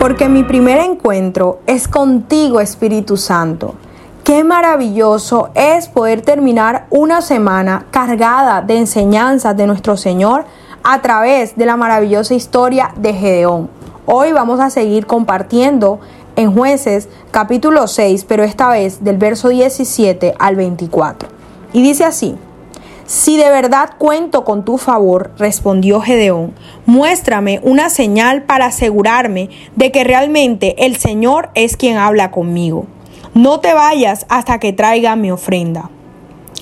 porque mi primer encuentro es contigo, Espíritu Santo. Qué maravilloso es poder terminar una semana cargada de enseñanzas de nuestro Señor a través de la maravillosa historia de Gedeón. Hoy vamos a seguir compartiendo en jueces capítulo 6, pero esta vez del verso 17 al 24. Y dice así, si de verdad cuento con tu favor, respondió Gedeón, muéstrame una señal para asegurarme de que realmente el Señor es quien habla conmigo. No te vayas hasta que traiga mi ofrenda.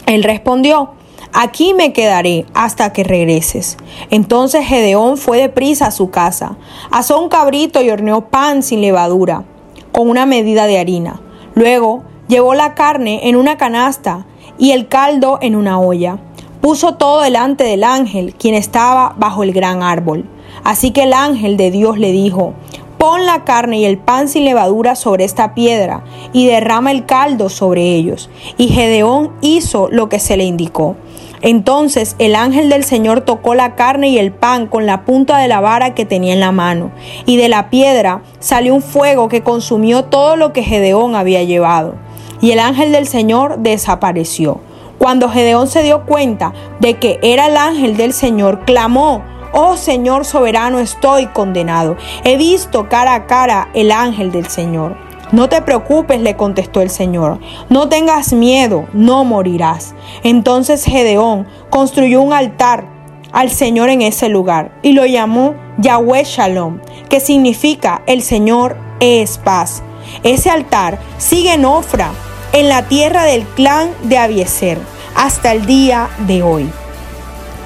Él respondió, Aquí me quedaré hasta que regreses. Entonces Gedeón fue deprisa a su casa, asó un cabrito y horneó pan sin levadura, con una medida de harina. Luego llevó la carne en una canasta y el caldo en una olla. Puso todo delante del ángel, quien estaba bajo el gran árbol. Así que el ángel de Dios le dijo, Pon la carne y el pan sin levadura sobre esta piedra y derrama el caldo sobre ellos. Y Gedeón hizo lo que se le indicó. Entonces el ángel del Señor tocó la carne y el pan con la punta de la vara que tenía en la mano, y de la piedra salió un fuego que consumió todo lo que Gedeón había llevado. Y el ángel del Señor desapareció. Cuando Gedeón se dio cuenta de que era el ángel del Señor, clamó, Oh Señor soberano, estoy condenado. He visto cara a cara el ángel del Señor. No te preocupes, le contestó el Señor. No tengas miedo, no morirás. Entonces Gedeón construyó un altar al Señor en ese lugar y lo llamó Yahweh Shalom, que significa el Señor es paz. Ese altar sigue en Ofra, en la tierra del clan de Abieser, hasta el día de hoy.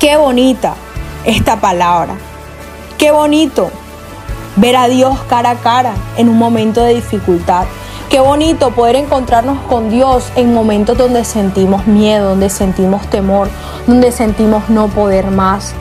Qué bonita esta palabra. Qué bonito ver a Dios cara a cara en un momento de dificultad. Qué bonito poder encontrarnos con Dios en momentos donde sentimos miedo, donde sentimos temor, donde sentimos no poder más.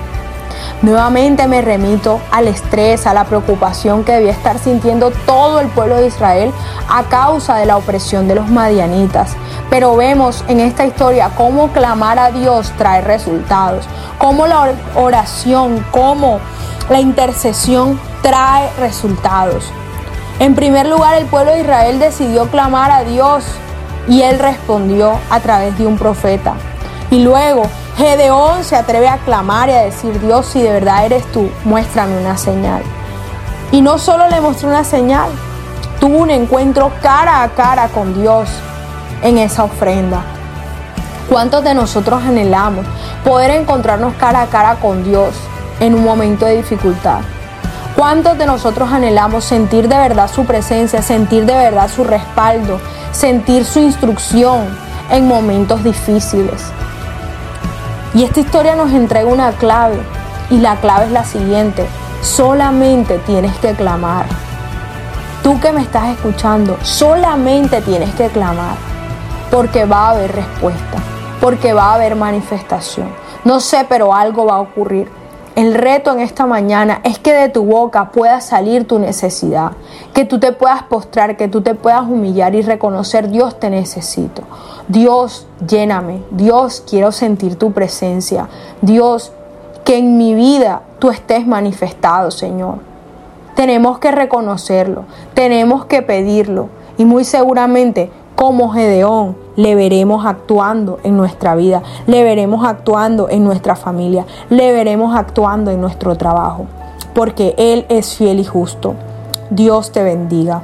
Nuevamente me remito al estrés, a la preocupación que debía estar sintiendo todo el pueblo de Israel a causa de la opresión de los madianitas. Pero vemos en esta historia cómo clamar a Dios trae resultados, cómo la oración, cómo la intercesión trae resultados. En primer lugar, el pueblo de Israel decidió clamar a Dios y él respondió a través de un profeta. Y luego Gedeón se atreve a clamar y a decir, Dios, si de verdad eres tú, muéstrame una señal. Y no solo le mostró una señal, tuvo un encuentro cara a cara con Dios en esa ofrenda. ¿Cuántos de nosotros anhelamos poder encontrarnos cara a cara con Dios en un momento de dificultad? ¿Cuántos de nosotros anhelamos sentir de verdad su presencia, sentir de verdad su respaldo, sentir su instrucción en momentos difíciles? Y esta historia nos entrega una clave y la clave es la siguiente, solamente tienes que clamar. Tú que me estás escuchando, solamente tienes que clamar porque va a haber respuesta, porque va a haber manifestación. No sé, pero algo va a ocurrir. El reto en esta mañana es que de tu boca pueda salir tu necesidad, que tú te puedas postrar, que tú te puedas humillar y reconocer, Dios te necesito. Dios, lléname. Dios, quiero sentir tu presencia. Dios, que en mi vida tú estés manifestado, Señor. Tenemos que reconocerlo, tenemos que pedirlo y muy seguramente como Gedeón le veremos actuando en nuestra vida, le veremos actuando en nuestra familia, le veremos actuando en nuestro trabajo, porque Él es fiel y justo. Dios te bendiga.